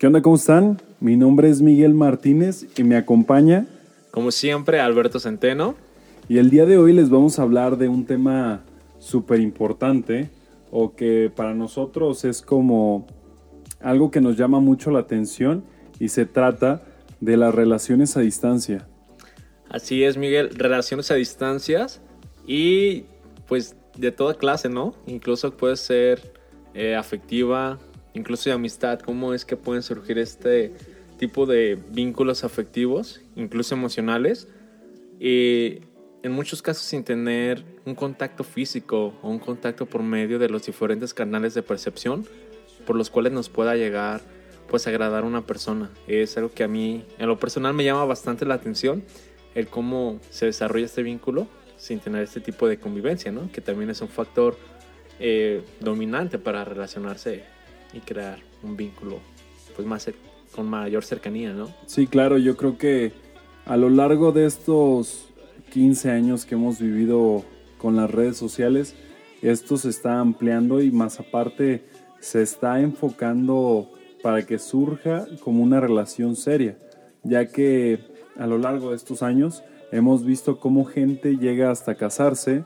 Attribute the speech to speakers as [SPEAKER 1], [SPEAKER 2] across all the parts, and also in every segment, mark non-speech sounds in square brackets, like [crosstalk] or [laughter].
[SPEAKER 1] ¿Qué onda? ¿Cómo están? Mi nombre es Miguel Martínez y me acompaña.
[SPEAKER 2] Como siempre, Alberto Centeno.
[SPEAKER 1] Y el día de hoy les vamos a hablar de un tema súper importante o que para nosotros es como algo que nos llama mucho la atención y se trata de las relaciones a distancia.
[SPEAKER 2] Así es, Miguel, relaciones a distancias y pues de toda clase, ¿no? Incluso puede ser eh, afectiva, incluso de amistad, cómo es que pueden surgir este tipo de vínculos afectivos, incluso emocionales, y en muchos casos sin tener un contacto físico o un contacto por medio de los diferentes canales de percepción por los cuales nos pueda llegar pues agradar a una persona. Es algo que a mí en lo personal me llama bastante la atención el cómo se desarrolla este vínculo sin tener este tipo de convivencia, ¿no? Que también es un factor eh, dominante para relacionarse y crear un vínculo pues más con mayor cercanía, ¿no?
[SPEAKER 1] Sí, claro, yo creo que a lo largo de estos 15 años que hemos vivido con las redes sociales, esto se está ampliando y más aparte se está enfocando para que surja como una relación seria, ya que a lo largo de estos años hemos visto cómo gente llega hasta casarse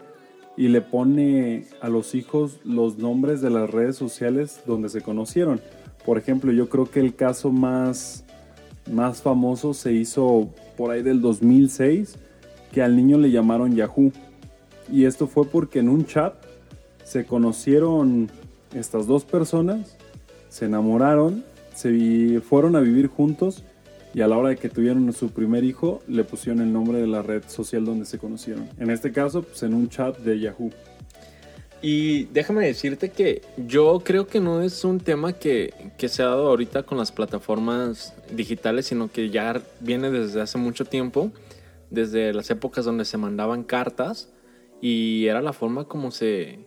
[SPEAKER 1] y le pone a los hijos los nombres de las redes sociales donde se conocieron. Por ejemplo, yo creo que el caso más, más famoso se hizo por ahí del 2006, que al niño le llamaron Yahoo. Y esto fue porque en un chat se conocieron estas dos personas, se enamoraron, se fueron a vivir juntos y a la hora de que tuvieron su primer hijo le pusieron el nombre de la red social donde se conocieron. En este caso, pues en un chat de Yahoo.
[SPEAKER 2] Y déjame decirte que yo creo que no es un tema que, que se ha dado ahorita con las plataformas digitales, sino que ya viene desde hace mucho tiempo, desde las épocas donde se mandaban cartas y era la forma como se,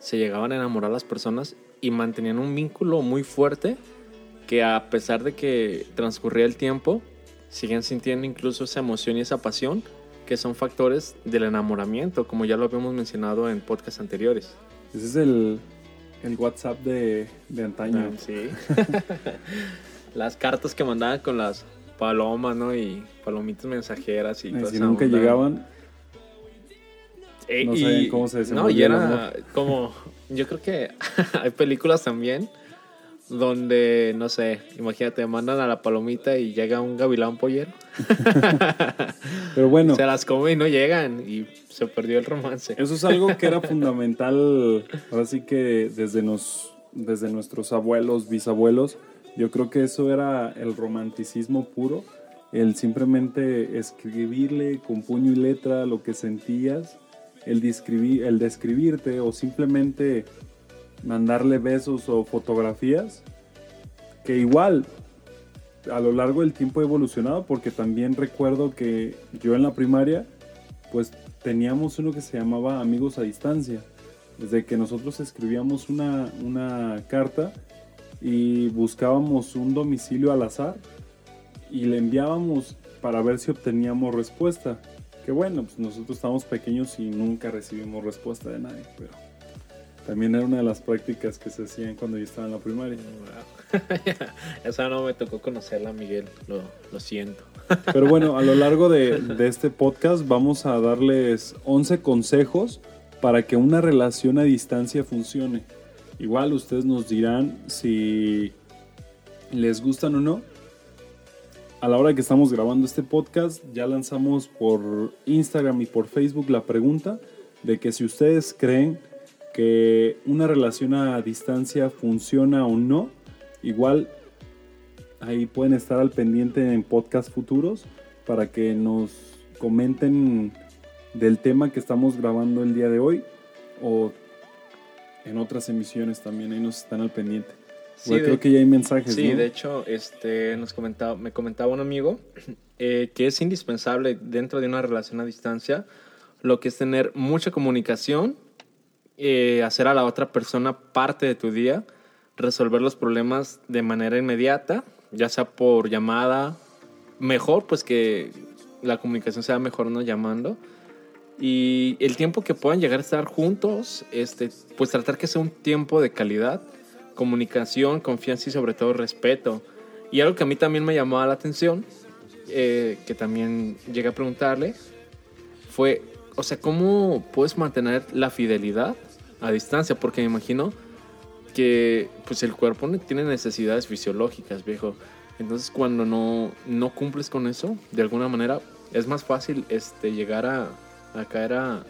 [SPEAKER 2] se llegaban a enamorar las personas y mantenían un vínculo muy fuerte que a pesar de que transcurría el tiempo, siguen sintiendo incluso esa emoción y esa pasión, que son factores del enamoramiento, como ya lo habíamos mencionado en podcasts anteriores.
[SPEAKER 1] Ese es el, el WhatsApp de, de antaño.
[SPEAKER 2] Ah, sí. [laughs] las cartas que mandaban con las palomas, ¿no? Y palomitas mensajeras y,
[SPEAKER 1] y Si nunca onda. llegaban,
[SPEAKER 2] eh,
[SPEAKER 1] no
[SPEAKER 2] y,
[SPEAKER 1] cómo se
[SPEAKER 2] No, y era como, yo creo que [laughs] hay películas también donde, no sé, imagínate, mandan a la palomita y llega un gavilán pollero. [laughs]
[SPEAKER 1] Pero bueno.
[SPEAKER 2] Se las come y no llegan y se perdió el romance.
[SPEAKER 1] Eso es algo que era [laughs] fundamental, ahora sí que desde, nos, desde nuestros abuelos, bisabuelos, yo creo que eso era el romanticismo puro, el simplemente escribirle con puño y letra lo que sentías, el, describir, el describirte o simplemente mandarle besos o fotografías, que igual a lo largo del tiempo ha evolucionado porque también recuerdo que yo en la primaria pues teníamos uno que se llamaba amigos a distancia. Desde que nosotros escribíamos una, una carta y buscábamos un domicilio al azar y le enviábamos para ver si obteníamos respuesta. Que bueno, pues nosotros estábamos pequeños y nunca recibimos respuesta de nadie, pero también era una de las prácticas que se hacían cuando yo estaba en la primaria. [laughs]
[SPEAKER 2] Esa no me tocó conocerla, Miguel, lo, lo siento. [laughs]
[SPEAKER 1] Pero bueno, a lo largo de, de, este podcast vamos a darles 11 consejos para que una relación a distancia funcione. Igual ustedes nos dirán si les gustan o no. A la hora que estamos grabando este podcast, ya lanzamos por Instagram y por Facebook la pregunta de que si ustedes creen que una relación a distancia funciona o no, igual ahí pueden estar al pendiente en podcast futuros para que nos comenten del tema que estamos grabando el día de hoy o en otras emisiones también, ahí nos están al pendiente. Sí, bueno, de, creo que ya hay mensajes.
[SPEAKER 2] Sí,
[SPEAKER 1] ¿no?
[SPEAKER 2] de hecho, este, nos comentaba, me comentaba un amigo eh, que es indispensable dentro de una relación a distancia lo que es tener mucha comunicación eh, hacer a la otra persona parte de tu día, resolver los problemas de manera inmediata, ya sea por llamada, mejor pues que la comunicación sea mejor no llamando. Y el tiempo que puedan llegar a estar juntos, este, pues tratar que sea un tiempo de calidad, comunicación, confianza y sobre todo respeto. Y algo que a mí también me llamaba la atención, eh, que también llegué a preguntarle, fue, o sea, ¿cómo puedes mantener la fidelidad a distancia? Porque me imagino que pues el cuerpo tiene necesidades fisiológicas, viejo. Entonces cuando no, no cumples con eso, de alguna manera, es más fácil este, llegar a, a caer a,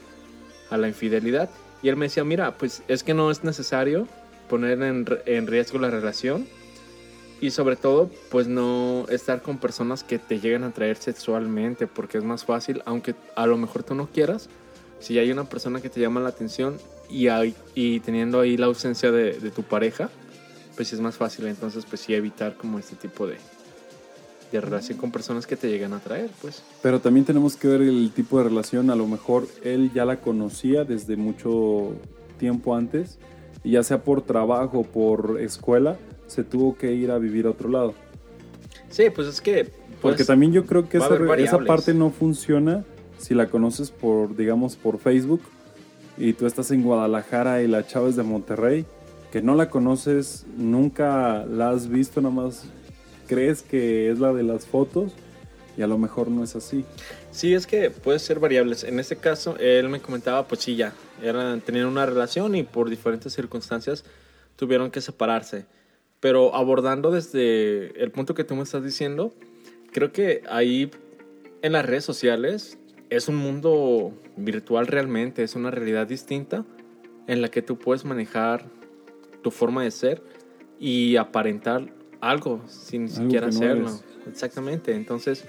[SPEAKER 2] a la infidelidad. Y él me decía, mira, pues es que no es necesario poner en, en, riesgo la relación y sobre todo, pues no estar con personas que te lleguen a atraer sexualmente, porque es más fácil, aunque a lo mejor tú no quieras, si hay una persona que te llama la atención y, hay, y teniendo ahí la ausencia de, de tu pareja, pues es más fácil entonces pues sí evitar como este tipo de, de relación con personas que te llegan a atraer, pues.
[SPEAKER 1] Pero también tenemos que ver el tipo de relación, a lo mejor él ya la conocía desde mucho tiempo antes, y ya sea por trabajo, por escuela, se tuvo que ir a vivir a otro lado.
[SPEAKER 2] Sí, pues es que...
[SPEAKER 1] Pues, Porque también yo creo que esa, esa parte no funciona si la conoces por, digamos, por Facebook y tú estás en Guadalajara y la chava es de Monterrey, que no la conoces, nunca la has visto, nada más crees que es la de las fotos y a lo mejor no es así.
[SPEAKER 2] Sí, es que puede ser variables. En este caso, él me comentaba, pues sí, ya, tenían una relación y por diferentes circunstancias tuvieron que separarse. Pero abordando desde el punto que tú me estás diciendo, creo que ahí en las redes sociales es un mundo virtual realmente, es una realidad distinta en la que tú puedes manejar tu forma de ser y aparentar algo sin siquiera hacerlo. Exactamente. Entonces,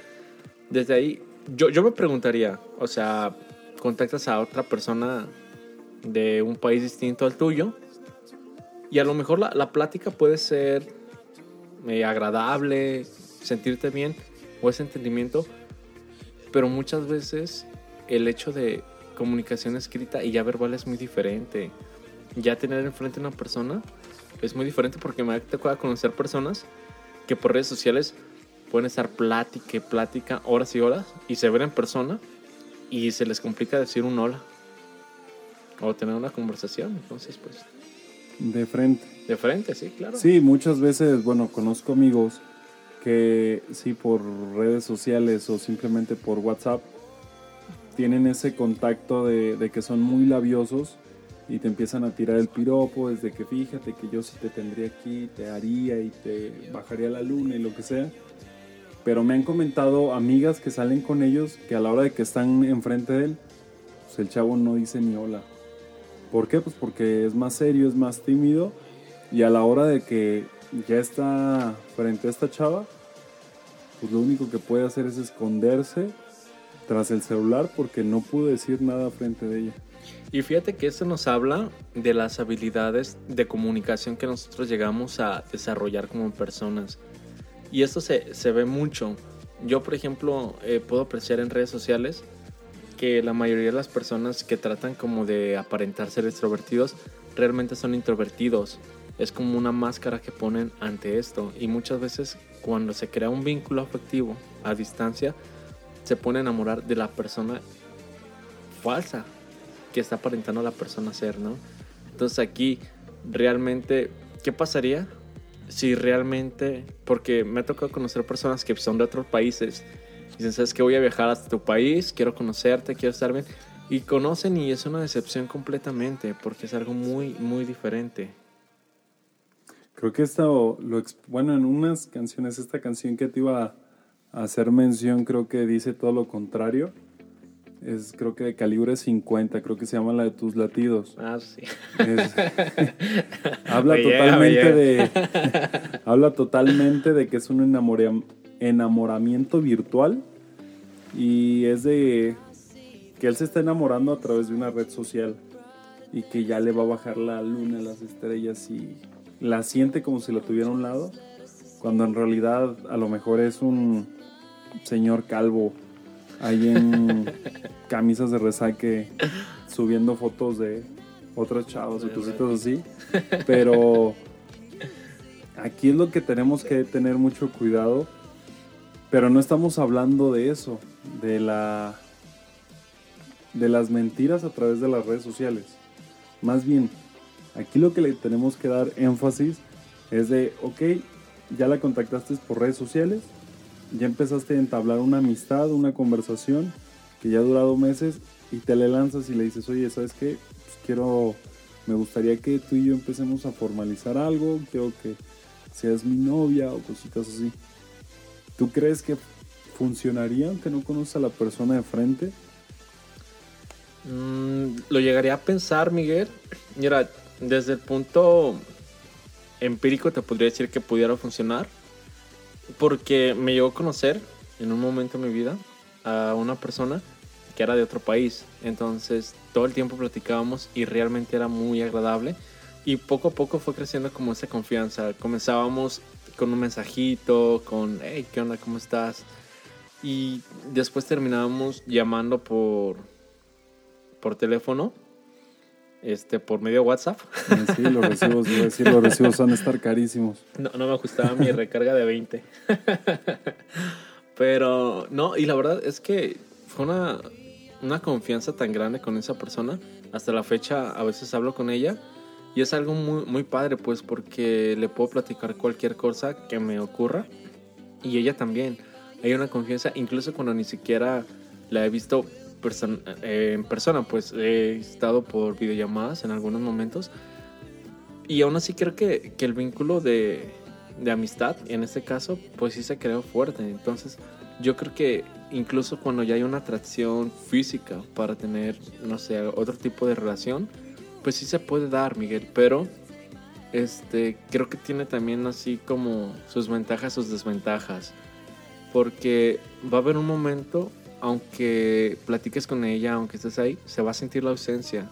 [SPEAKER 2] desde ahí, yo, yo me preguntaría, o sea, contactas a otra persona de un país distinto al tuyo y a lo mejor la, la plática puede ser eh, agradable, sentirte bien o ese entendimiento, pero muchas veces el hecho de comunicación escrita y ya verbal es muy diferente. Ya tener enfrente a una persona es muy diferente porque me ha tocado conocer personas que por redes sociales pueden estar plática, plática, horas y horas, y se ven en persona y se les complica decir un hola o tener una conversación. Entonces, pues.
[SPEAKER 1] De frente.
[SPEAKER 2] De frente, sí, claro.
[SPEAKER 1] Sí, muchas veces, bueno, conozco amigos que sí, por redes sociales o simplemente por WhatsApp, tienen ese contacto de, de que son muy labiosos y te empiezan a tirar el piropo desde que fíjate que yo si te tendría aquí, te haría y te bajaría la luna y lo que sea. Pero me han comentado amigas que salen con ellos que a la hora de que están enfrente de él, pues el chavo no dice ni hola. ¿Por qué? Pues porque es más serio, es más tímido y a la hora de que ya está frente a esta chava, pues lo único que puede hacer es esconderse tras el celular porque no pudo decir nada frente de ella.
[SPEAKER 2] Y fíjate que esto nos habla de las habilidades de comunicación que nosotros llegamos a desarrollar como personas. Y esto se, se ve mucho. Yo, por ejemplo, eh, puedo apreciar en redes sociales que la mayoría de las personas que tratan como de aparentar ser extrovertidos realmente son introvertidos. Es como una máscara que ponen ante esto. Y muchas veces cuando se crea un vínculo afectivo a distancia, se pone a enamorar de la persona falsa que está aparentando la persona ser, ¿no? Entonces aquí realmente, ¿qué pasaría si realmente, porque me ha tocado conocer personas que son de otros países, y dicen, ¿sabes que Voy a viajar hasta tu país, quiero conocerte, quiero estar bien, y conocen y es una decepción completamente, porque es algo muy, muy diferente.
[SPEAKER 1] Creo que esto, lo, bueno, en unas canciones, esta canción que te iba a hacer mención, creo que dice todo lo contrario es creo que de calibre 50, creo que se llama la de tus latidos.
[SPEAKER 2] Ah, sí. [laughs]
[SPEAKER 1] habla totalmente de [laughs] habla totalmente de que es un enamoramiento virtual y es de que él se está enamorando a través de una red social y que ya le va a bajar la luna, las estrellas y la siente como si lo tuviera a un lado, cuando en realidad a lo mejor es un señor calvo ahí en [laughs] camisas de resaque subiendo fotos de otros chavos y cositas así. Pero aquí es lo que tenemos que tener mucho cuidado. Pero no estamos hablando de eso, de la de las mentiras a través de las redes sociales. Más bien, aquí lo que le tenemos que dar énfasis es de, ok, ya la contactaste por redes sociales, ya empezaste a entablar una amistad, una conversación que ya ha durado meses y te le lanzas y le dices, oye, ¿sabes qué? Pues quiero, me gustaría que tú y yo empecemos a formalizar algo, quiero que seas mi novia o cositas así. ¿Tú crees que funcionaría aunque no conoces a la persona de frente?
[SPEAKER 2] Mm, lo llegaría a pensar, Miguel. Mira, desde el punto empírico te podría decir que pudiera funcionar. Porque me llegó a conocer en un momento de mi vida a una persona que era de otro país. Entonces todo el tiempo platicábamos y realmente era muy agradable. Y poco a poco fue creciendo como esa confianza. Comenzábamos con un mensajito, con, hey, ¿qué onda? ¿Cómo estás? Y después terminábamos llamando por, por teléfono, este, por medio WhatsApp.
[SPEAKER 1] Sí, los recibos, decir, los recibos van a estar carísimos.
[SPEAKER 2] No, no me ajustaba mi recarga de 20. Pero, no, y la verdad es que fue una, una confianza tan grande con esa persona. Hasta la fecha a veces hablo con ella y es algo muy, muy padre, pues, porque le puedo platicar cualquier cosa que me ocurra y ella también. Hay una confianza, incluso cuando ni siquiera la he visto eh, en persona, pues he estado por videollamadas en algunos momentos. Y aún así creo que, que el vínculo de, de amistad, en este caso, pues sí se creó fuerte. Entonces, yo creo que incluso cuando ya hay una atracción física para tener, no sé, otro tipo de relación, pues sí se puede dar, Miguel, pero este creo que tiene también así como sus ventajas, sus desventajas. Porque va a haber un momento, aunque platiques con ella, aunque estés ahí, se va a sentir la ausencia.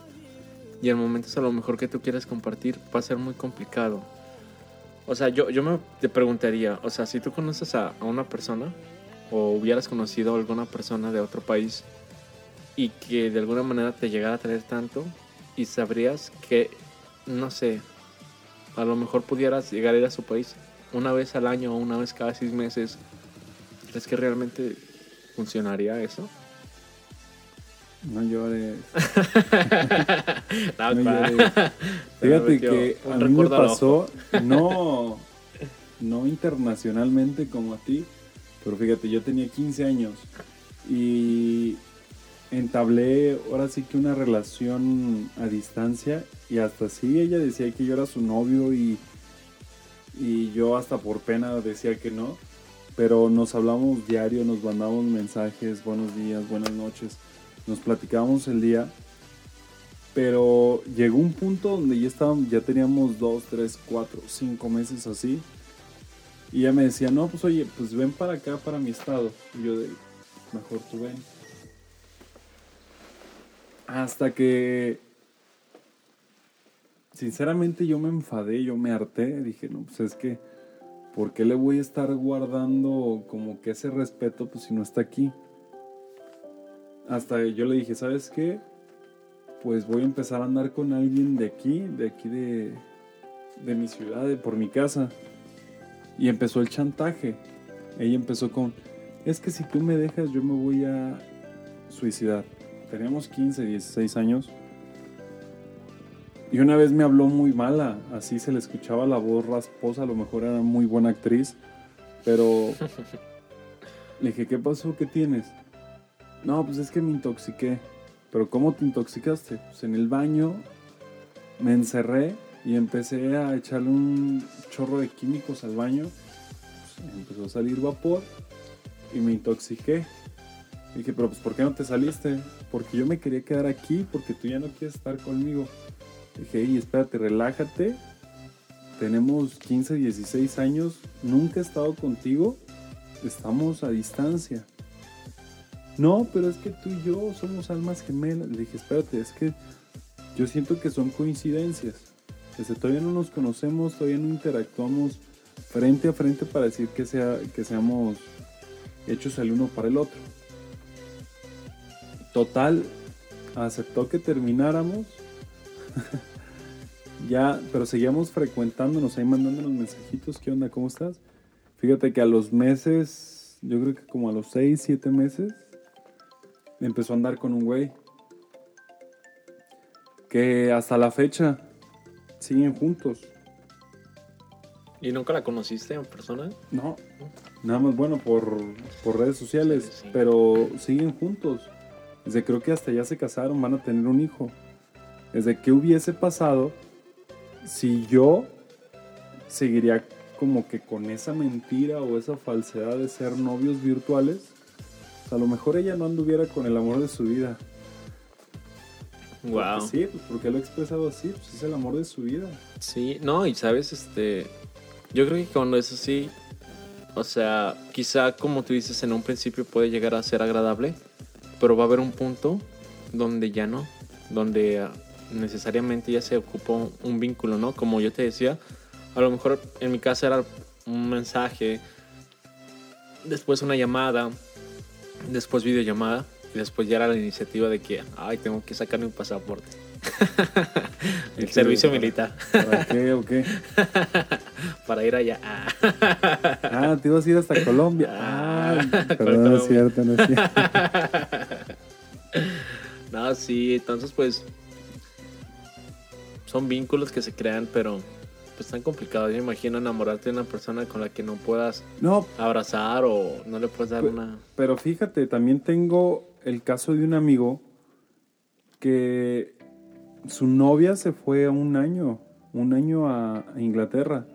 [SPEAKER 2] Y el momento es a lo mejor que tú quieres compartir va a ser muy complicado. O sea, yo, yo me te preguntaría, o sea, si tú conoces a, a una persona o hubieras conocido a alguna persona de otro país y que de alguna manera te llegara a traer tanto y sabrías que, no sé, a lo mejor pudieras llegar a ir a su país una vez al año o una vez cada seis meses, ¿crees que realmente funcionaría eso?
[SPEAKER 1] No llores. [laughs] no, llores. Fíjate que a mí me pasó, [laughs] no, no internacionalmente como a ti, pero fíjate, yo tenía 15 años y entablé ahora sí que una relación a distancia y hasta así ella decía que yo era su novio y, y yo hasta por pena decía que no, pero nos hablamos diario, nos mandamos mensajes, buenos días, buenas noches, nos platicábamos el día, pero llegó un punto donde ya estábamos, ya teníamos dos, tres, cuatro, cinco meses así y ella me decía, no, pues oye, pues ven para acá, para mi estado. Y yo de, mejor tú ven. Hasta que, sinceramente yo me enfadé, yo me harté. Dije, no, pues es que, ¿por qué le voy a estar guardando como que ese respeto, pues si no está aquí? Hasta yo le dije, ¿sabes qué? Pues voy a empezar a andar con alguien de aquí, de aquí de, de mi ciudad, de por mi casa. Y empezó el chantaje. Ella empezó con, es que si tú me dejas yo me voy a suicidar. Teníamos 15, 16 años. Y una vez me habló muy mala, así se le escuchaba la voz rasposa, a lo mejor era muy buena actriz, pero [laughs] le dije, ¿qué pasó? ¿Qué tienes? No, pues es que me intoxiqué. ¿Pero cómo te intoxicaste? Pues en el baño me encerré y empecé a echarle un chorro de químicos al baño. Pues, empezó a salir vapor y me intoxiqué. dije, pero pues ¿por qué no te saliste? Porque yo me quería quedar aquí porque tú ya no quieres estar conmigo. Dije, y espérate, relájate. Tenemos 15, 16 años. Nunca he estado contigo. Estamos a distancia. No, pero es que tú y yo somos almas gemelas. Le dije, espérate, es que yo siento que son coincidencias. Desde todavía no nos conocemos, todavía no interactuamos frente a frente para decir que, sea, que seamos hechos el uno para el otro. Total, aceptó que termináramos. [laughs] ya, pero seguíamos frecuentándonos ahí mandándonos mensajitos. ¿Qué onda? ¿Cómo estás? Fíjate que a los meses, yo creo que como a los 6, 7 meses, empezó a andar con un güey. Que hasta la fecha siguen juntos.
[SPEAKER 2] ¿Y nunca la conociste en persona?
[SPEAKER 1] No, nada más bueno por, por redes sociales,
[SPEAKER 2] Sí, sí.
[SPEAKER 1] pero siguen juntos. Desde creo que hasta ya se casaron, van a tener un hijo. Desde qué hubiese pasado si yo seguiría como que con esa mentira o esa falsedad de ser novios virtuales. O sea, a lo mejor ella no anduviera con el amor de su vida.
[SPEAKER 2] Wow.
[SPEAKER 1] Sí, pues porque lo he expresado así, pues es el amor de su vida.
[SPEAKER 2] Sí, no, y sabes, este, yo creo que cuando es así, o sea, quizá como tú dices en un principio puede llegar a ser agradable, pero va a haber un punto donde ya no, donde necesariamente ya se ocupa un- vínculo, ¿no? Como yo te decía, a lo mejor en mi casa era un mensaje, después una llamada, después videollamada, y después ya era la iniciativa de que, ay, tengo que sacar mi pasaporte. [laughs] El servicio
[SPEAKER 1] Para-
[SPEAKER 2] militar.
[SPEAKER 1] ¿Para qué o qué?
[SPEAKER 2] para ir allá. Ah.
[SPEAKER 1] Ah, te ibas a ir hasta Colombia.
[SPEAKER 2] Ah,
[SPEAKER 1] Ah, [laughs]
[SPEAKER 2] ¿cuál
[SPEAKER 1] perdón, no es cierto, no es cierto. [laughs]
[SPEAKER 2] no, sí, entonces pues son vínculos que se crean, pero pues tan complicados. Yo me imagino enamorarte de una persona con la que no puedas
[SPEAKER 1] No,
[SPEAKER 2] abrazar o no le puedes dar una...
[SPEAKER 1] pero fíjate, también tengo el caso de un amigo que su novia se fue a un año, un año a a Inglaterra.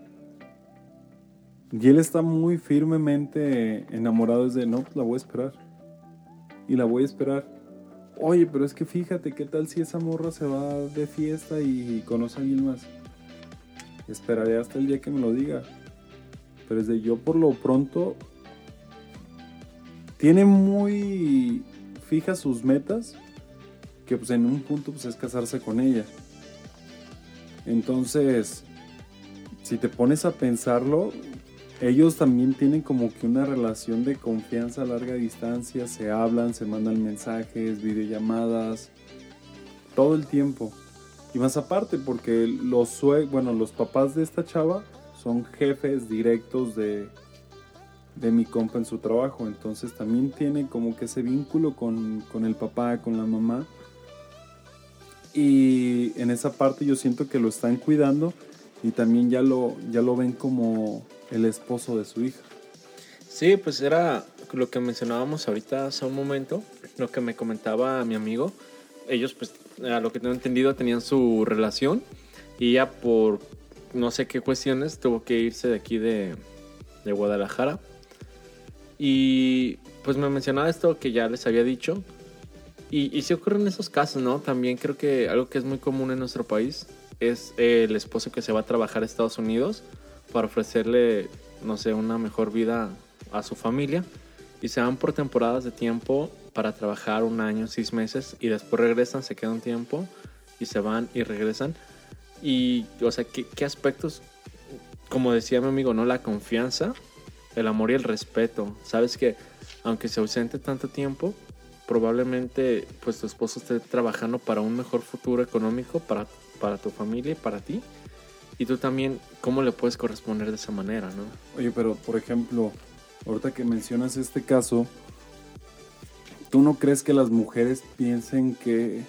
[SPEAKER 1] Y él está muy firmemente enamorado desde, no, pues la voy a esperar. Y la voy a esperar. Oye, pero es que fíjate, ¿qué tal si esa morra se va de fiesta y conoce a alguien más? Esperaré hasta el día que me lo diga. Pero desde yo por lo pronto tiene muy fijas sus metas que pues en un punto pues es casarse con ella. Entonces, si te pones a pensarlo, ellos también tienen como que una relación de confianza a larga distancia, se hablan, se mandan mensajes, videollamadas, todo el tiempo. Y más aparte, porque los, bueno, los papás de esta chava son jefes directos de, de mi compa en su trabajo. Entonces también tiene como que ese vínculo con, con el papá, con la mamá. Y en esa parte yo siento que lo están cuidando y también ya lo, ya lo ven como el esposo de su hija.
[SPEAKER 2] Sí, pues era lo que mencionábamos ahorita hace un momento, lo que me comentaba mi amigo. Ellos, pues, a lo que tengo entendido, tenían su relación y ya por no sé qué cuestiones tuvo que irse de aquí de, de Guadalajara. Y pues me mencionaba esto que ya les había dicho. Y, y ocurren esos casos, ¿no? También creo que algo que es muy común en nuestro país es el esposo que se va a trabajar a Estados Unidos para ofrecerle, no sé, una mejor vida a su familia. Y se van por temporadas de tiempo para trabajar un año, seis meses, y después regresan, se quedan un tiempo, y se van y regresan. Y, o sea, ¿qué, qué aspectos? Como decía mi amigo, ¿no? La confianza, el amor y el respeto. Sabes que, aunque se ausente tanto tiempo, probablemente pues tu esposo esté trabajando para un mejor futuro económico para, para tu familia y para ti. Y tú también, ¿cómo le puedes corresponder de esa manera, no?
[SPEAKER 1] Oye, pero por ejemplo, ahorita que mencionas este caso, ¿tú no crees que las mujeres piensen que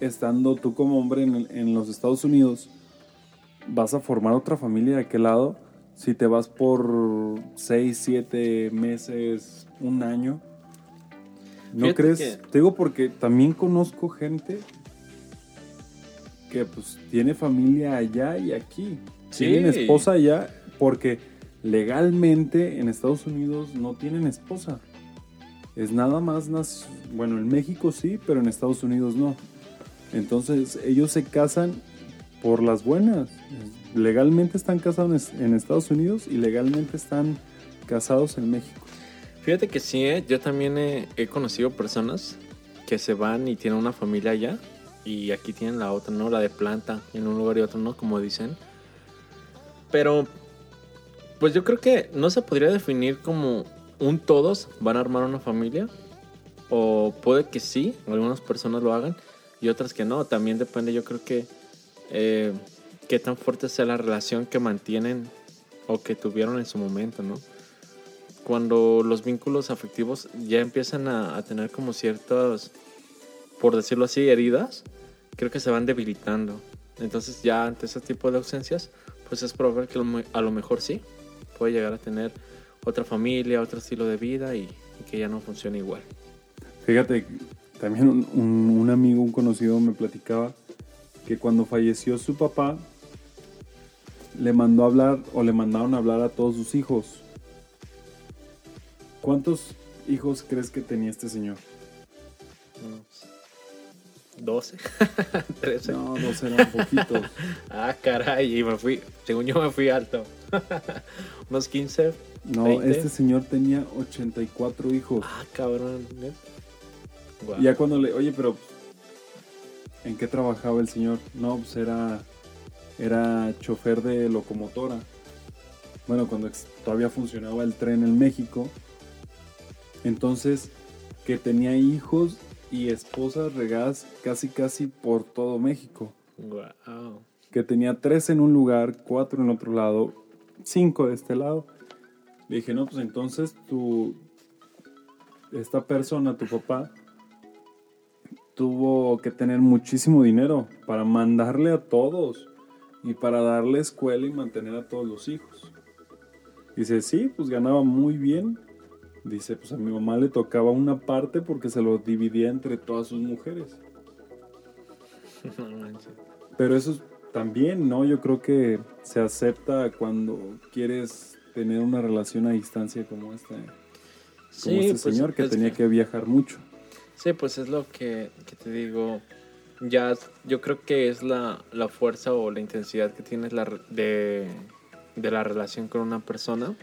[SPEAKER 1] estando tú como hombre en, en los Estados Unidos, vas a formar otra familia de aquel lado? Si te vas por 6, 7 meses, un año. ¿No
[SPEAKER 2] Fíjate
[SPEAKER 1] crees?
[SPEAKER 2] que-
[SPEAKER 1] Te digo porque también conozco gente que pues tiene familia allá y aquí.
[SPEAKER 2] Sí.
[SPEAKER 1] Tienen esposa allá porque legalmente en Estados Unidos no tienen esposa. Es nada más, bueno, en México sí, pero en Estados Unidos no. Entonces ellos se casan por las buenas. Legalmente están casados en en Estados Unidos y legalmente están casados en México.
[SPEAKER 2] Fíjate que sí, ¿eh? yo también he, he conocido personas que se van y tienen una familia allá y aquí tienen la otra, ¿no? La de planta en un lugar y otro, ¿no? Como dicen. Pero, pues yo creo que no se podría definir como un todos van a armar una familia. O puede que sí, algunas personas lo hagan y otras que no. También depende, yo creo que eh, qué tan fuerte sea la relación que mantienen o que tuvieron en su momento, ¿no? cuando los vínculos afectivos ya empiezan a, a tener como ciertas, por decirlo así, heridas, creo que se van debilitando. Entonces ya ante ese tipo de ausencias, pues es probable que a lo mejor sí, puede llegar a tener otra familia, otro estilo de vida y, que ya no funcione igual.
[SPEAKER 1] Fíjate, también un, amigo, un conocido me platicaba que cuando falleció su papá, le mandó a hablar o le mandaron a hablar a todos sus hijos. ¿Cuántos hijos crees que tenía este señor?
[SPEAKER 2] 12,
[SPEAKER 1] 13. [laughs] No, 12 eran poquitos. [laughs]
[SPEAKER 2] ah, caray, y me fui, según yo me fui alto. [laughs] Unos 15.
[SPEAKER 1] No, este señor tenía 84 hijos.
[SPEAKER 2] Ah, cabrón.
[SPEAKER 1] Ya cuando le, oye, pero ¿en qué trabajaba el señor? No, pues era, era chofer de locomotora. Bueno, cuando todavía funcionaba el tren en México. Entonces, que tenía hijos y esposas regadas casi casi por todo México.
[SPEAKER 2] Wow.
[SPEAKER 1] Que tenía tres en un lugar, cuatro en otro lado, cinco de este lado. Le dije, no, pues entonces tu, esta persona, tu papá, tuvo que tener muchísimo dinero para mandarle a todos y para darle escuela y mantener a todos los hijos. Dice, sí, pues ganaba muy bien, Dice, pues a mi mamá le tocaba una parte porque se lo dividía entre todas sus mujeres. [laughs] Pero eso también, ¿no? Yo creo que se acepta cuando quieres tener una relación a distancia como este, como este pues, señor que tenía que... viajar mucho.
[SPEAKER 2] Sí, pues es lo que, te digo. Ya, yo creo que es la, la fuerza o la intensidad que tienes la, de, de la relación con una persona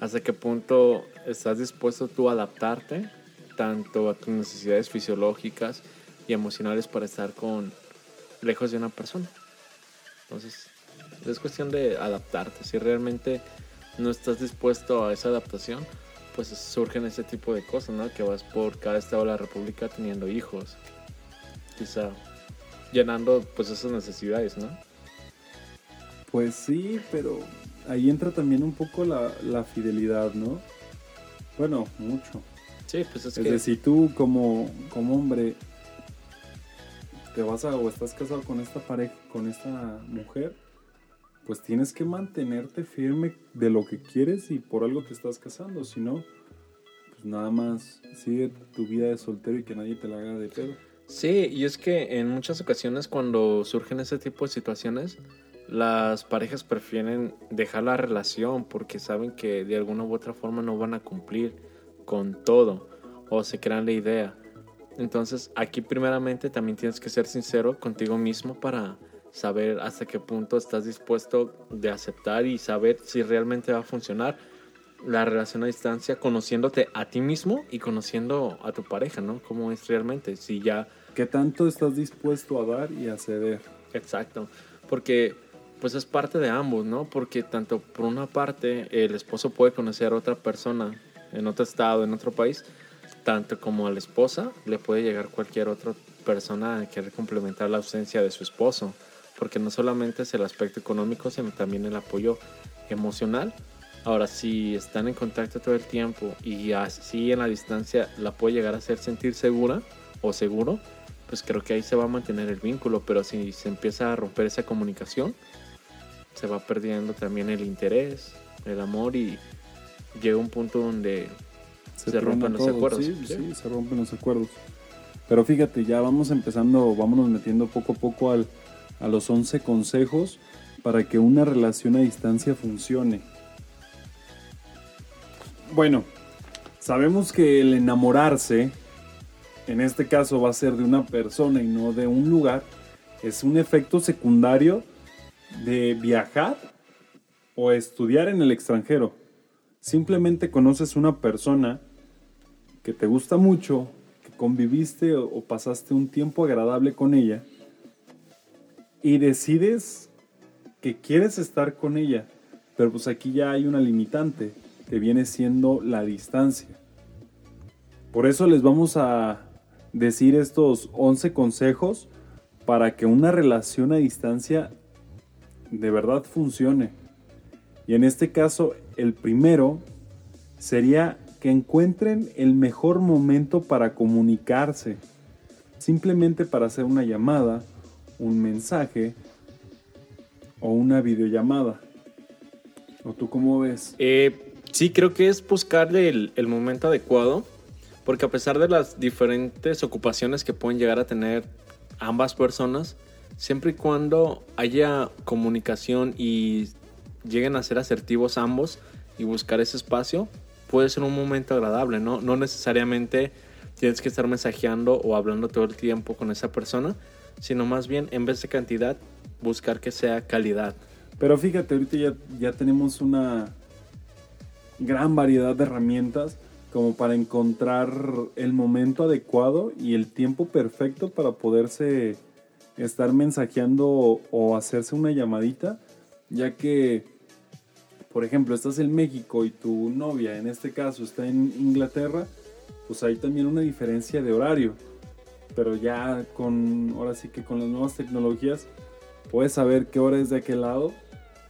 [SPEAKER 2] hasta qué punto estás dispuesto tú a adaptarte tanto a tus necesidades fisiológicas y emocionales para estar con lejos de una persona. Entonces, es cuestión de adaptarte. Si realmente no estás dispuesto a esa adaptación, pues surgen ese tipo de cosas, ¿no? Que vas por cada estado de la República teniendo hijos. Quizá llenando pues esas necesidades, ¿no?
[SPEAKER 1] Pues sí, pero ahí entra también un poco la, fidelidad, ¿no? Bueno, mucho.
[SPEAKER 2] Sí, pues es,
[SPEAKER 1] es
[SPEAKER 2] que...
[SPEAKER 1] decir, tú como, como hombre te vas a o estás casado con esta pareja, con esta mujer, pues tienes que mantenerte firme de lo que quieres y por algo te estás casando, si no, pues nada más sigue tu vida de soltero y que nadie te la haga de pedo.
[SPEAKER 2] Sí, y es que en muchas ocasiones cuando surgen ese tipo de situaciones, las parejas prefieren dejar la relación porque saben que de alguna u otra forma no van a cumplir con todo o se crean la idea. Entonces aquí primeramente también tienes que ser sincero contigo mismo para saber hasta qué punto estás dispuesto de aceptar y saber si realmente va a funcionar la relación a distancia conociéndote a ti mismo y conociendo a tu pareja, ¿no? Cómo es realmente, si ya...
[SPEAKER 1] ¿Qué tanto estás dispuesto a dar y a ceder?
[SPEAKER 2] Exacto, porque pues es parte de ambos, ¿no? Porque tanto por una parte el esposo puede conocer a otra persona en otro estado, en otro país, tanto como a la esposa le puede llegar cualquier otra persona a querer complementar la ausencia de su esposo, porque no solamente es el aspecto económico, sino también el apoyo emocional. Ahora, si están en contacto todo el tiempo y así en la distancia la puede llegar a hacer sentir segura o seguro, pues creo que ahí se va a mantener el vínculo, pero si se empieza a romper esa comunicación, se va perdiendo también el interés, el amor y llega un punto donde se, rompen los acuerdos.
[SPEAKER 1] Sí, sí, se rompen los acuerdos. Pero fíjate, ya vamos empezando, vámonos metiendo poco a poco al, a los 11 consejos para que una relación a distancia funcione. Bueno, sabemos que el enamorarse, en este caso va a ser de una persona y no de un lugar, es un efecto secundario de viajar o estudiar en el extranjero. Simplemente conoces una persona que te gusta mucho, que conviviste o, pasaste un tiempo agradable con ella y decides que quieres estar con ella. Pero pues aquí ya hay una limitante que viene siendo la distancia. Por eso les vamos a decir estos 11 consejos para que una relación a distancia de verdad funcione. Y en este caso, el primero sería que encuentren el mejor momento para comunicarse. Simplemente para hacer una llamada, un mensaje o una videollamada. ¿O tú cómo ves?
[SPEAKER 2] Eh, sí, creo que es buscar el, el momento adecuado, porque a pesar de las diferentes ocupaciones que pueden llegar a tener ambas personas, siempre y cuando haya comunicación y lleguen a ser asertivos ambos y buscar ese espacio, puede ser un momento agradable, ¿no? No necesariamente tienes que estar mensajeando o hablando todo el tiempo con esa persona, sino más bien en vez de cantidad, buscar que sea calidad.
[SPEAKER 1] Pero fíjate, ahorita ya, ya tenemos una gran variedad de herramientas como para encontrar el momento adecuado y el tiempo perfecto para poderse estar mensajeando o, hacerse una llamadita, ya que, por ejemplo, estás en México y tu novia, en este caso, está en Inglaterra, pues hay también una diferencia de horario. Pero ya con, ahora sí que con las nuevas tecnologías, puedes saber qué hora es de aquel lado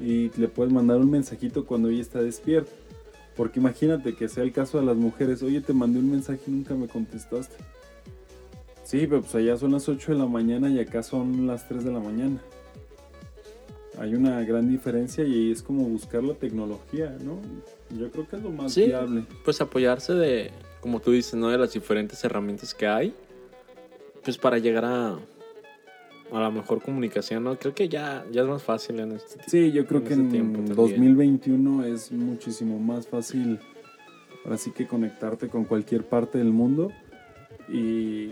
[SPEAKER 1] y le puedes mandar un mensajito cuando ella está despierta. Porque imagínate que sea el caso de las mujeres, oye, te mandé un mensaje y nunca me contestaste. Sí, pero pues allá son las 8 de la mañana y acá son las 3 de la mañana. Hay una gran diferencia y es como buscar la tecnología, ¿no? Yo creo que es lo más
[SPEAKER 2] sí,
[SPEAKER 1] viable.
[SPEAKER 2] Pues apoyarse de, como tú dices, ¿no? De las diferentes herramientas que hay. Pues para llegar a, a la mejor comunicación, ¿no? Creo que ya, ya es más fácil en este
[SPEAKER 1] Sí, yo creo que este en 2021 es muchísimo más fácil, así que conectarte con cualquier parte del mundo y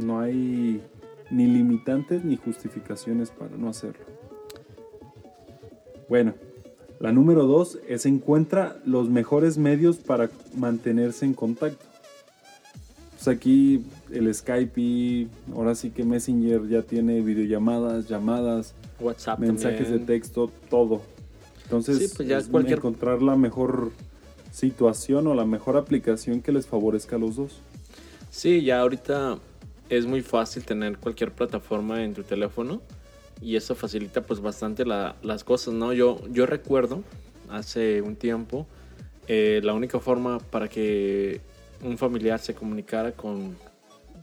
[SPEAKER 1] no hay ni limitantes ni justificaciones para no hacerlo. Bueno, la número dos es encuentra los mejores medios para mantenerse en contacto. Pues aquí el Skype y ahora sí que Messenger ya tiene videollamadas, llamadas,
[SPEAKER 2] WhatsApp,
[SPEAKER 1] mensajes de texto, todo. Entonces, pues ya es cualquier... encontrar la mejor situación o la mejor aplicación que les favorezca a los dos.
[SPEAKER 2] Sí, ya ahorita es muy fácil tener cualquier plataforma en tu teléfono y eso facilita pues bastante las cosas, ¿no? Yo, yo recuerdo hace un tiempo eh, la única forma para que un familiar se comunicara con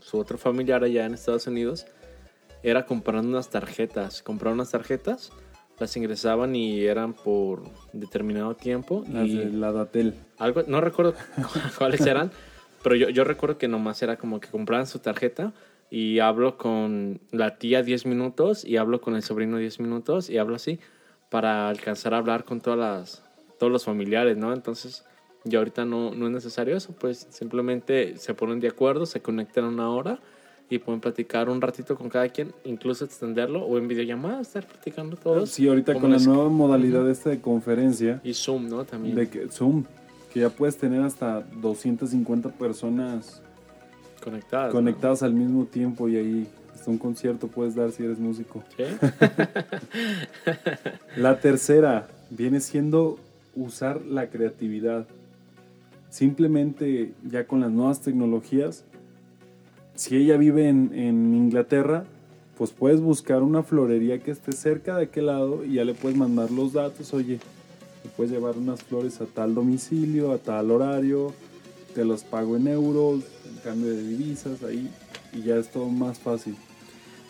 [SPEAKER 2] su otro familiar allá en Estados Unidos era comprando unas tarjetas. Compraron unas tarjetas, las ingresaban y eran por determinado tiempo.
[SPEAKER 1] Las
[SPEAKER 2] y
[SPEAKER 1] de la Datel.
[SPEAKER 2] Algo, no recuerdo [laughs] cuáles eran, pero yo, yo recuerdo que nomás era como que compraban su tarjeta y hablo con la tía 10 minutos y hablo con el sobrino 10 minutos y hablo así para alcanzar a hablar con todas las, todos los familiares, ¿no? Entonces, ya ahorita no, no es necesario eso, pues simplemente se ponen de acuerdo, se conectan una hora y pueden platicar un ratito con cada quien, incluso extenderlo o en videollamada estar platicando todos.
[SPEAKER 1] Sí, ahorita con la nueva modalidad esta de conferencia.
[SPEAKER 2] Y Zoom, ¿no? También.
[SPEAKER 1] De que, Zoom, que ya puedes tener hasta 250 personas
[SPEAKER 2] conectadas.
[SPEAKER 1] Conectadas al mismo tiempo y ahí hasta un concierto puedes dar si eres músico. [laughs] la tercera viene siendo usar la creatividad. Simplemente ya con las nuevas tecnologías, si ella vive en, en Inglaterra, pues puedes buscar una florería que esté cerca de aquel lado y ya le puedes mandar los datos, oye, puedes llevar unas flores a tal domicilio, a tal horario, te los pago en euros, en cambio de divisas, ahí, y ya es todo más fácil.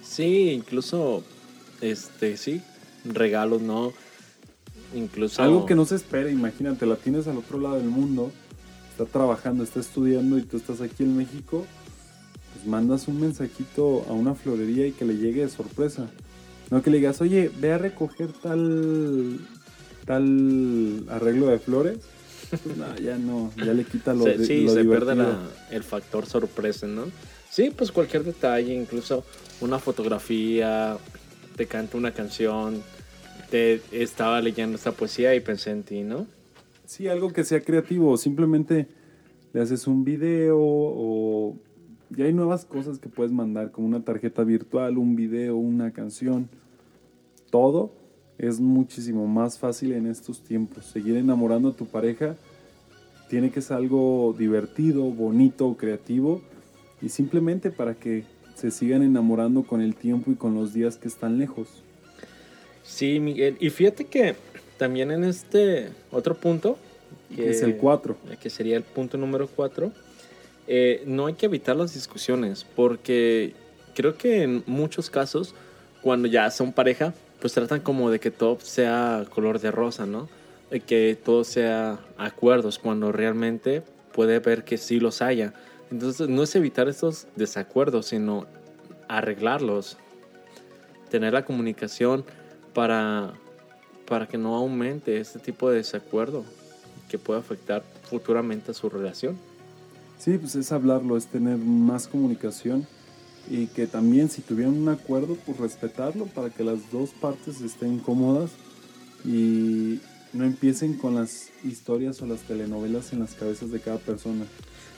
[SPEAKER 2] Sí, incluso, este, sí, regalos, ¿no? Incluso...
[SPEAKER 1] Algo que no se espera, imagínate, la tienes al otro lado del mundo, está trabajando, está estudiando y tú estás aquí en México, pues mandas un mensajito a una florería y que le llegue de sorpresa. No que le digas, oye, ve a recoger tal tal arreglo de flores, pues no, ya no, ya le quita lo,
[SPEAKER 2] sí, sí, se pierde el factor sorpresa, ¿no? Sí, pues cualquier detalle, incluso una fotografía, te canta una canción, te estaba leyendo esta poesía y pensé en ti, ¿no?
[SPEAKER 1] Sí, algo que sea creativo, simplemente le haces un video o ya hay nuevas cosas que puedes mandar, como una tarjeta virtual, un video, una canción, todo es muchísimo más fácil en estos tiempos. Seguir enamorando a tu pareja tiene que ser algo divertido, bonito, creativo y simplemente para que se sigan enamorando con el tiempo y con los días que están lejos.
[SPEAKER 2] Sí, Miguel. Y fíjate que también en este otro punto,
[SPEAKER 1] que es el 4,
[SPEAKER 2] que sería el punto número 4, eh, no hay que evitar las discusiones porque creo que en muchos casos, cuando ya son pareja, pues tratan como de que todo sea color de rosa, ¿no? De que todo sea acuerdos, cuando realmente puede ver que sí los haya. Entonces no es evitar estos desacuerdos, sino arreglarlos. Tener la comunicación para, para que no aumente este tipo de desacuerdo que puede afectar futuramente a su relación.
[SPEAKER 1] Sí, pues es hablarlo, es tener más comunicación y que también si tuvieran un acuerdo, pues respetarlo para que las dos partes estén cómodas y no empiecen con las historias o las telenovelas en las cabezas de cada persona.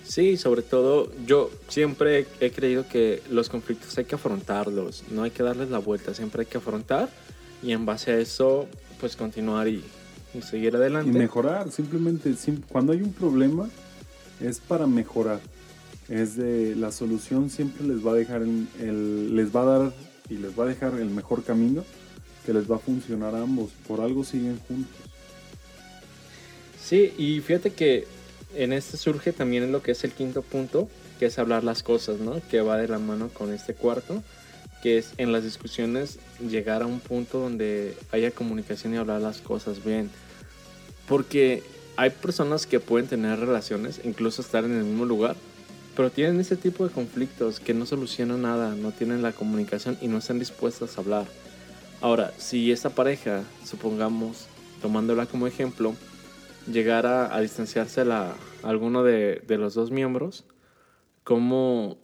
[SPEAKER 2] Sí, sobre todo yo siempre he creído que los conflictos hay que afrontarlos, no hay que darles la vuelta, siempre hay que afrontar y en base a eso pues continuar y, seguir adelante.
[SPEAKER 1] Y mejorar, simplemente cuando hay un problema es para mejorar. Es de la solución siempre les va a dejar el, les va a dar y les va a dejar el mejor camino que les va a funcionar a ambos. Por algo siguen juntos.
[SPEAKER 2] Sí, y fíjate que en este surge también lo que es el quinto punto, que es hablar las cosas, ¿no? Que va de la mano con este cuarto, que es en las discusiones llegar a un punto donde haya comunicación y hablar las cosas bien. Porque hay personas que pueden tener relaciones, incluso estar en el mismo lugar, pero tienen ese tipo de conflictos que no solucionan nada, no tienen la comunicación y no están dispuestas a hablar. Ahora, si esta pareja, supongamos, tomándola como ejemplo, llegara a distanciarse a alguno de, de los dos miembros, ¿cómo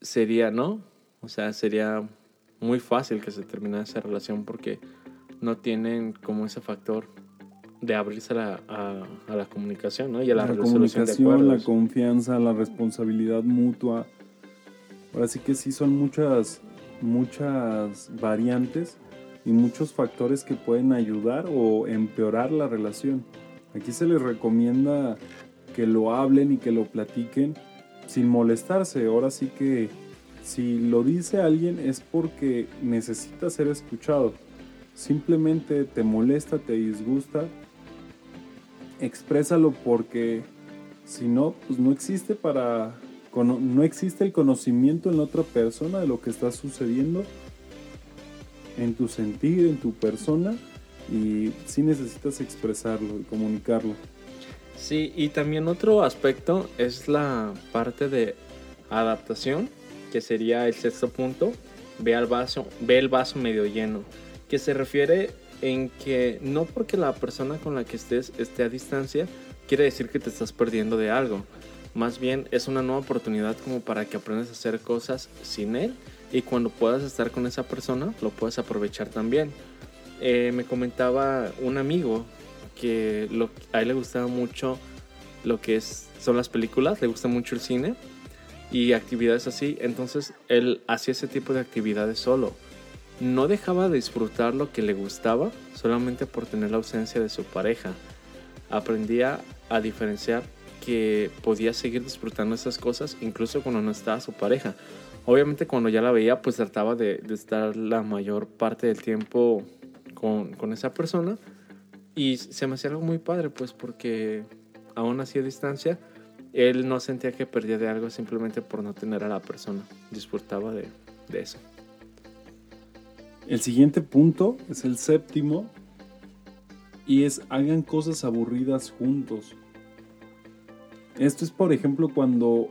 [SPEAKER 2] sería, no? O sea, sería muy fácil que se terminara esa relación porque no tienen como ese factor de abrirse a, a, la comunicación ¿no? y a la,
[SPEAKER 1] la comunicación, la confianza, la responsabilidad mutua. Ahora sí que sí son muchas, muchas variantes y muchos factores que pueden ayudar o empeorar la relación. Aquí se les recomienda que lo hablen y que lo platiquen sin molestarse. Ahora sí que si lo dice alguien es porque necesita ser escuchado. Simplemente te molesta, te disgusta, exprésalo porque si no, pues no existe para no existe el conocimiento en la otra persona de lo que está sucediendo en tu sentir, en tu persona y sí necesitas expresarlo y comunicarlo.
[SPEAKER 2] Sí, y también otro aspecto es la parte de adaptación, que sería el sexto punto, ve al vaso, ve el vaso medio lleno, que se refiere en que no porque la persona con la que estés esté a distancia quiere decir que te estás perdiendo de algo. Más bien es una nueva oportunidad como para que aprendas a hacer cosas sin él y cuando puedas estar con esa persona lo puedes aprovechar también. Eh, me comentaba un amigo que a él le gustaba mucho lo que son las películas, le gusta mucho el cine y actividades así. Entonces él hacía ese tipo de actividades solo no dejaba de disfrutar lo que le gustaba solamente por tener la ausencia de su pareja. Aprendía a diferenciar que podía seguir disfrutando esas cosas incluso cuando no estaba su pareja. Obviamente cuando ya la veía pues trataba de, estar la mayor parte del tiempo con, esa persona y se me hacía algo muy padre pues porque aún así a distancia él no sentía que perdía de algo simplemente por no tener a la persona. Disfrutaba de, de eso.
[SPEAKER 1] El siguiente punto es el séptimo y es hagan cosas aburridas juntos. Esto es por ejemplo cuando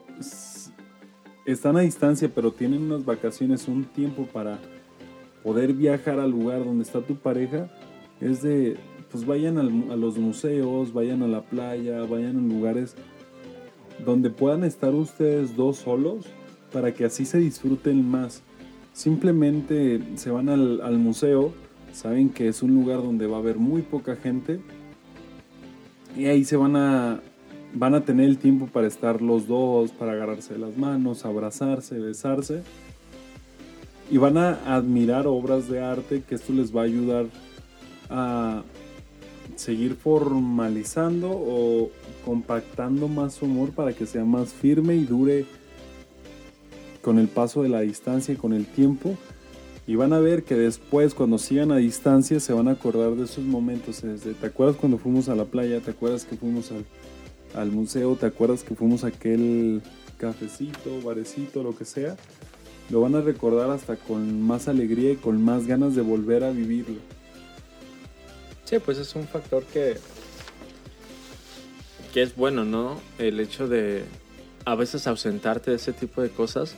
[SPEAKER 1] están a distancia pero tienen unas vacaciones, un tiempo para poder viajar al lugar donde está tu pareja. Es de, pues vayan a los museos, vayan a la playa, vayan a lugares donde puedan estar ustedes dos solos para que así se disfruten más Simplemente se van al, museo, saben que es un lugar donde va a haber muy poca gente y ahí se van a van a tener el tiempo para estar los dos, para agarrarse las manos, abrazarse, besarse. Y van a admirar obras de arte que esto les va a ayudar a seguir formalizando o compactando más su amor para que sea más firme y dure con el paso de la distancia y con el tiempo. Y van a ver que después, cuando sigan a distancia, se van a acordar de esos momentos. ¿Te acuerdas cuando fuimos a la playa? ¿Te acuerdas que fuimos al, al museo? ¿Te acuerdas que fuimos a aquel cafecito, barecito, lo que sea? lo van a recordar hasta con más alegría y con más ganas de volver a vivirlo.
[SPEAKER 2] Sí, pues es un factor que, que es bueno, ¿no? El hecho de a veces ausentarte de ese tipo de cosas,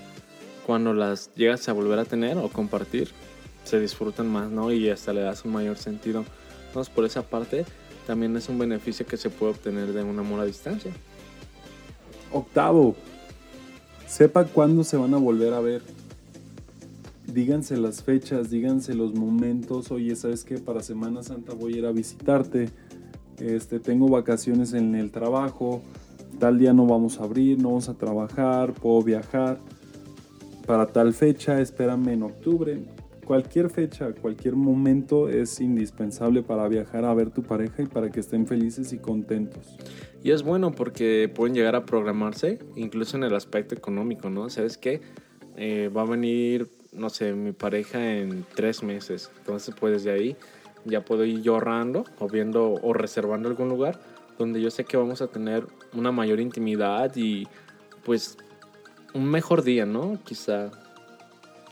[SPEAKER 2] cuando las llegas a volver a tener o compartir, se disfrutan más, ¿no? Y hasta le das un mayor sentido. Entonces, por esa parte, también es un beneficio que se puede obtener de un amor a distancia.
[SPEAKER 1] Octavo, sepa cuándo se van a volver a ver. Díganse las fechas, díganse los momentos. Oye, ¿sabes qué? Para Semana Santa voy a ir a visitarte. Este, tengo vacaciones en el trabajo. Tal día no vamos a abrir, no vamos a trabajar, puedo viajar. Para tal fecha, espérame en octubre. Cualquier fecha, cualquier momento es indispensable para viajar a ver tu pareja y para que estén felices y contentos.
[SPEAKER 2] Y es bueno porque pueden llegar a programarse, incluso en el aspecto económico, ¿no? ¿Sabes qué? Eh, va a venir, no sé, mi pareja en tres meses. Entonces, pues de ahí ya puedo ir yo ahorrando o viendo o reservando algún lugar donde yo sé que vamos a tener una mayor intimidad y pues un mejor día, ¿no? Quizá.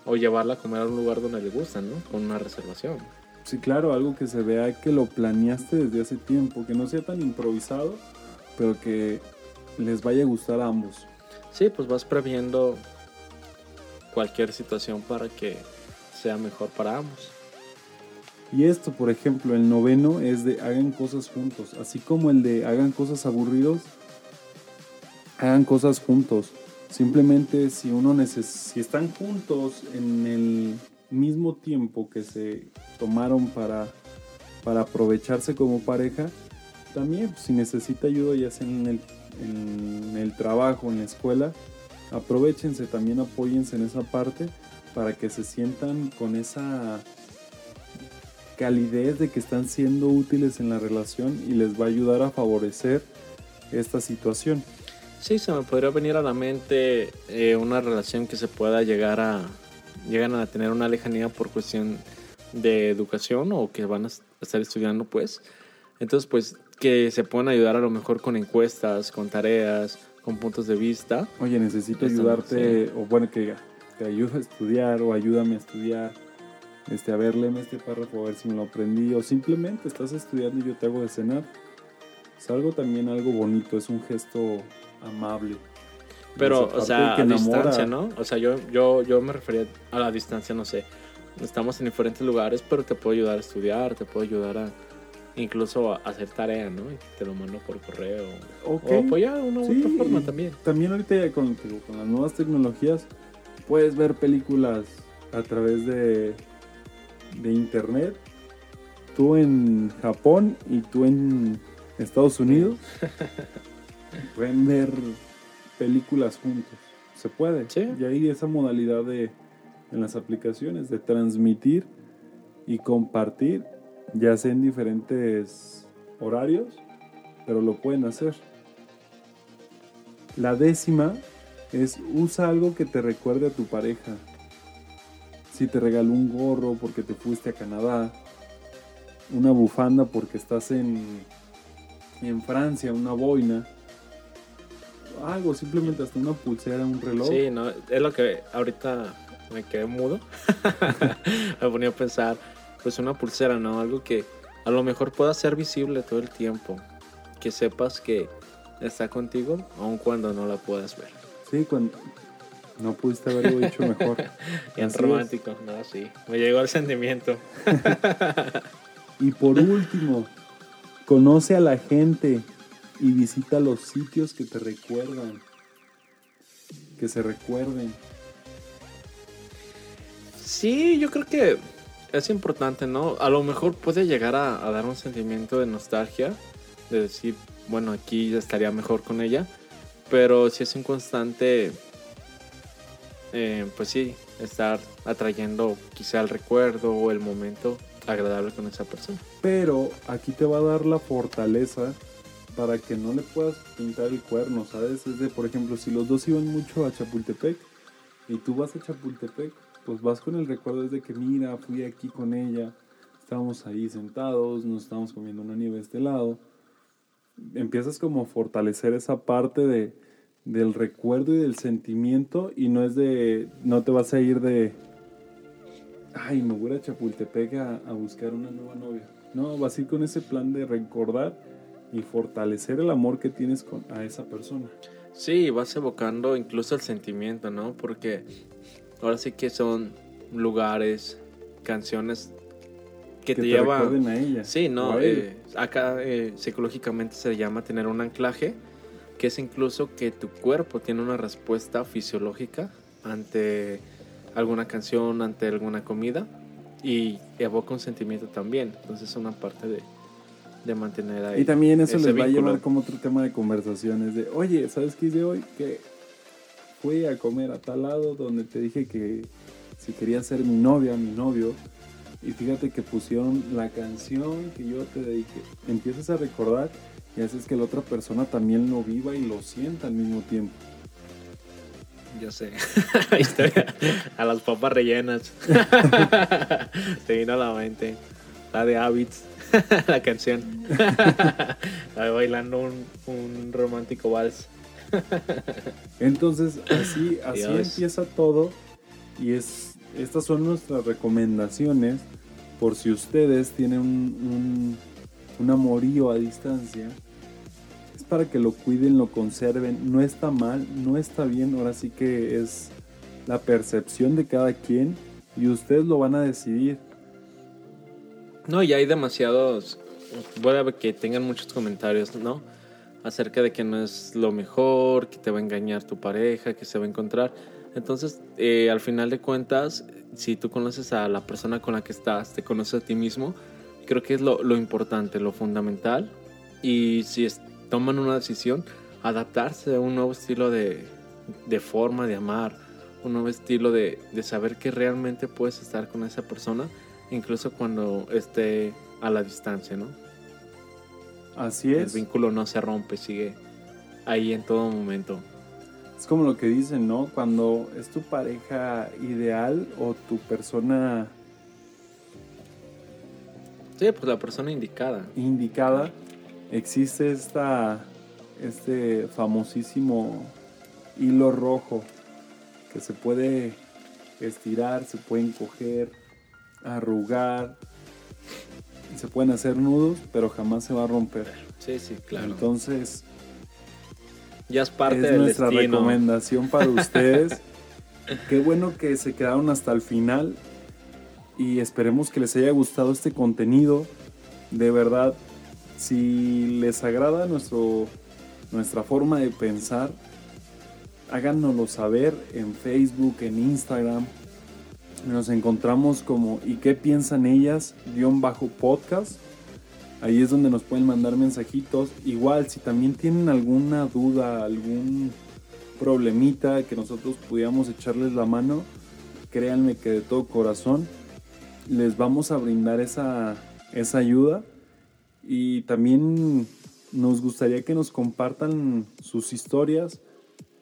[SPEAKER 2] O llevarla a comer a un lugar donde le gusta, ¿no? Con una reservación.
[SPEAKER 1] Sí, claro, algo que se vea que lo planeaste desde hace tiempo, que no sea tan improvisado, pero que les vaya a gustar a ambos.
[SPEAKER 2] Sí, pues vas previendo cualquier situación para que sea mejor para ambos.
[SPEAKER 1] Y esto, por ejemplo, el noveno es de hagan cosas juntos, así como el de hagan cosas aburridos, hagan cosas juntos. Simplemente si uno neces si están juntos en el mismo tiempo que se tomaron para, para aprovecharse como pareja, también pues, si necesita ayuda ya sea en el, en el trabajo, en la escuela, aprovechense, también apóyense en esa parte para que se sientan con esa calidez de que están siendo útiles en la relación y les va a ayudar a favorecer esta situación.
[SPEAKER 2] Sí, se me podría venir a la mente eh, una relación que se pueda llegar a llegan a tener una lejanía por cuestión de educación o que van a estar estudiando, pues. Entonces, pues que se puedan ayudar a lo mejor con encuestas, con tareas, con puntos de vista.
[SPEAKER 1] Oye, necesito ayudarte, o bueno, que te ayude a estudiar o ayúdame a estudiar. Este, a ver, léeme este párrafo a ver si me lo aprendí. O simplemente estás estudiando y yo te hago de cenar. Es algo también algo bonito, es un gesto amable.
[SPEAKER 2] Pero, o sea, a distancia, ¿no? O sea, yo, yo, yo me refería a la distancia, no sé. Estamos en diferentes lugares, pero te puedo ayudar a estudiar, te puedo ayudar a incluso a hacer tarea, ¿no? te lo mando por correo.
[SPEAKER 1] Okay.
[SPEAKER 2] O apoyar de una u otra forma también.
[SPEAKER 1] También ahorita con, con las nuevas tecnologías puedes ver películas a través de, de internet. Tú en Japón y tú en Estados Unidos. [laughs] pueden ver películas juntos. Se puede.
[SPEAKER 2] Sí.
[SPEAKER 1] Y ahí esa modalidad de en las aplicaciones de transmitir y compartir, ya sea en diferentes horarios, pero lo pueden hacer. La décima es usa algo que te recuerde a tu pareja. Si te regaló un gorro porque te fuiste a Canadá, una bufanda porque estás en, en Francia, una boina, algo, simplemente hasta una pulsera, un reloj.
[SPEAKER 2] Sí, no, es lo que ahorita me quedé mudo. [laughs] me ponía a pensar, pues una pulsera, ¿no? Algo que a lo mejor pueda ser visible todo el tiempo. Que sepas que está contigo, aun cuando no la puedas ver.
[SPEAKER 1] Sí, cuando no pudiste haberlo [laughs] dicho mejor.
[SPEAKER 2] Bien Así romántico, es. no, sí. Me llegó el sentimiento. [laughs]
[SPEAKER 1] y por último, conoce a la gente y visita los sitios que te recuerdan. Que se recuerden.
[SPEAKER 2] Sí, yo creo que es importante, ¿no? A lo mejor puede llegar a, a dar un sentimiento de nostalgia, de decir, bueno, aquí ya estaría mejor con ella, pero si es inconstante, eh, pues sí, estar atrayendo quizá el recuerdo o el momento agradable con esa persona.
[SPEAKER 1] Pero aquí te va a dar la fortaleza para que no le puedas pintar el cuerno, ¿sabes? Es de, por ejemplo, si los dos iban mucho a Chapultepec y tú vas a Chapultepec, pues vas con el recuerdo de que, mira, fui aquí con ella, estábamos ahí sentados, nos estábamos comiendo una nieve de este lado. Empiezas como a fortalecer esa parte de, del recuerdo y del sentimiento y no es de, no te vas a ir de, ay, me voy a Chapultepec a, a buscar una nueva novia. No, vas a ir con ese plan de recordar y fortalecer el amor que tienes con, a esa persona.
[SPEAKER 2] Sí, vas evocando incluso el sentimiento, ¿no? Porque ahora sí que son lugares, canciones que, te, llevan
[SPEAKER 1] a ella.
[SPEAKER 2] Sí, no, eh, acá eh, psicológicamente se llama tener un anclaje, que es incluso que tu cuerpo tiene una respuesta fisiológica ante alguna canción, ante alguna comida y evoca un sentimiento también. Entonces es una parte de, de mantener ahí.
[SPEAKER 1] Y también eso les va a llevar como otro tema de conversaciones de, oye, ¿sabes qué hice hoy? Que fui a comer a tal lado donde te dije que si quería ser mi novia, mi novio, y fíjate que pusieron la canción que yo te dediqué. Empiezas a recordar y haces que la otra persona también lo viva y lo sienta al mismo tiempo.
[SPEAKER 2] Yo sé. [laughs] a las papas rellenas. [laughs] Se vino a la mente. La de Habits. [laughs] la canción. [laughs] bailando un, un romántico vals. [laughs]
[SPEAKER 1] Entonces, así, así empieza todo. Y es, estas son nuestras recomendaciones por si ustedes tienen un, un amorío a distancia para que lo cuiden, lo conserven. No está mal, no está bien. Ahora sí que es la percepción de cada quien y ustedes lo van a decidir.
[SPEAKER 2] No, y hay demasiados. Ver que tengan muchos comentarios, ¿no? Acerca de que no es lo mejor, que te va a engañar tu pareja, que se va a encontrar. Entonces, eh, al final de cuentas, si tú conoces a la persona con la que estás, te conoces a ti mismo, creo que es lo, lo importante, lo fundamental. Y si es, toman una decisión, adaptarse a un nuevo estilo de, forma de amar, un nuevo estilo de, saber que realmente puedes estar con esa persona, incluso cuando esté a la distancia, ¿no?
[SPEAKER 1] Así es.
[SPEAKER 2] El vínculo no se rompe, sigue ahí en todo momento.
[SPEAKER 1] Es como lo que dicen, ¿no? Cuando es tu pareja ideal o tu persona...
[SPEAKER 2] Sí, pues la persona indicada.
[SPEAKER 1] Indicada existe esta, este famosísimo hilo rojo que se puede estirar, se puede encoger, arrugar, se pueden hacer nudos, pero jamás se va a romper.
[SPEAKER 2] Sí, sí, claro.
[SPEAKER 1] Entonces,
[SPEAKER 2] ya es parte
[SPEAKER 1] es nuestra recomendación para [laughs] ustedes. Qué bueno que se quedaron hasta el final y esperemos que les haya gustado este contenido. De verdad, si les agrada nuestro, nuestra forma de pensar, háganoslo saber en Facebook, en Instagram. Nos encontramos como ¿Y qué piensan ellas? guion bajo podcast. Ahí es donde nos pueden mandar mensajitos. Igual, si también tienen alguna duda, algún problemita que nosotros pudiéramos echarles la mano, créanme que de todo corazón les vamos a brindar esa, esa ayuda. Y también nos gustaría que nos compartan sus historias,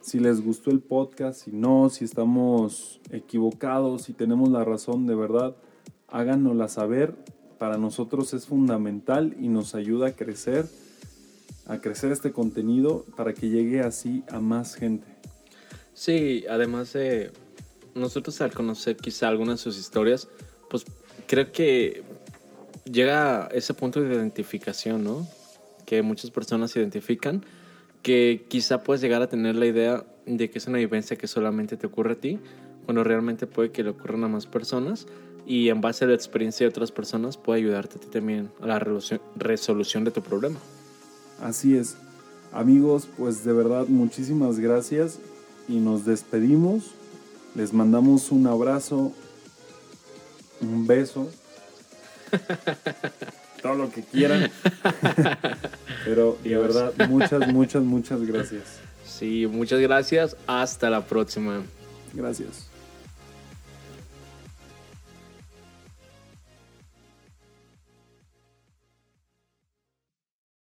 [SPEAKER 1] si les gustó el podcast, si no, si estamos equivocados, si tenemos la razón de verdad, háganosla saber. Para nosotros es fundamental y nos ayuda a crecer, a crecer este contenido para que llegue así a más gente.
[SPEAKER 2] Sí, además de nosotros al conocer quizá algunas de sus historias, pues creo que llega ese punto de identificación, ¿no? Que muchas personas identifican, que quizá puedes llegar a tener la idea de que es una vivencia que solamente te ocurre a ti, cuando realmente puede que le ocurran a más personas y en base a la experiencia de otras personas puede ayudarte a ti también a la resolución de tu problema.
[SPEAKER 1] Así es. Amigos, pues de verdad muchísimas gracias y nos despedimos. Les mandamos un abrazo, un beso [laughs] todo lo que quieran. [laughs] Pero de verdad, muchas, muchas, muchas gracias.
[SPEAKER 2] Sí, muchas gracias. Hasta la próxima.
[SPEAKER 1] Gracias.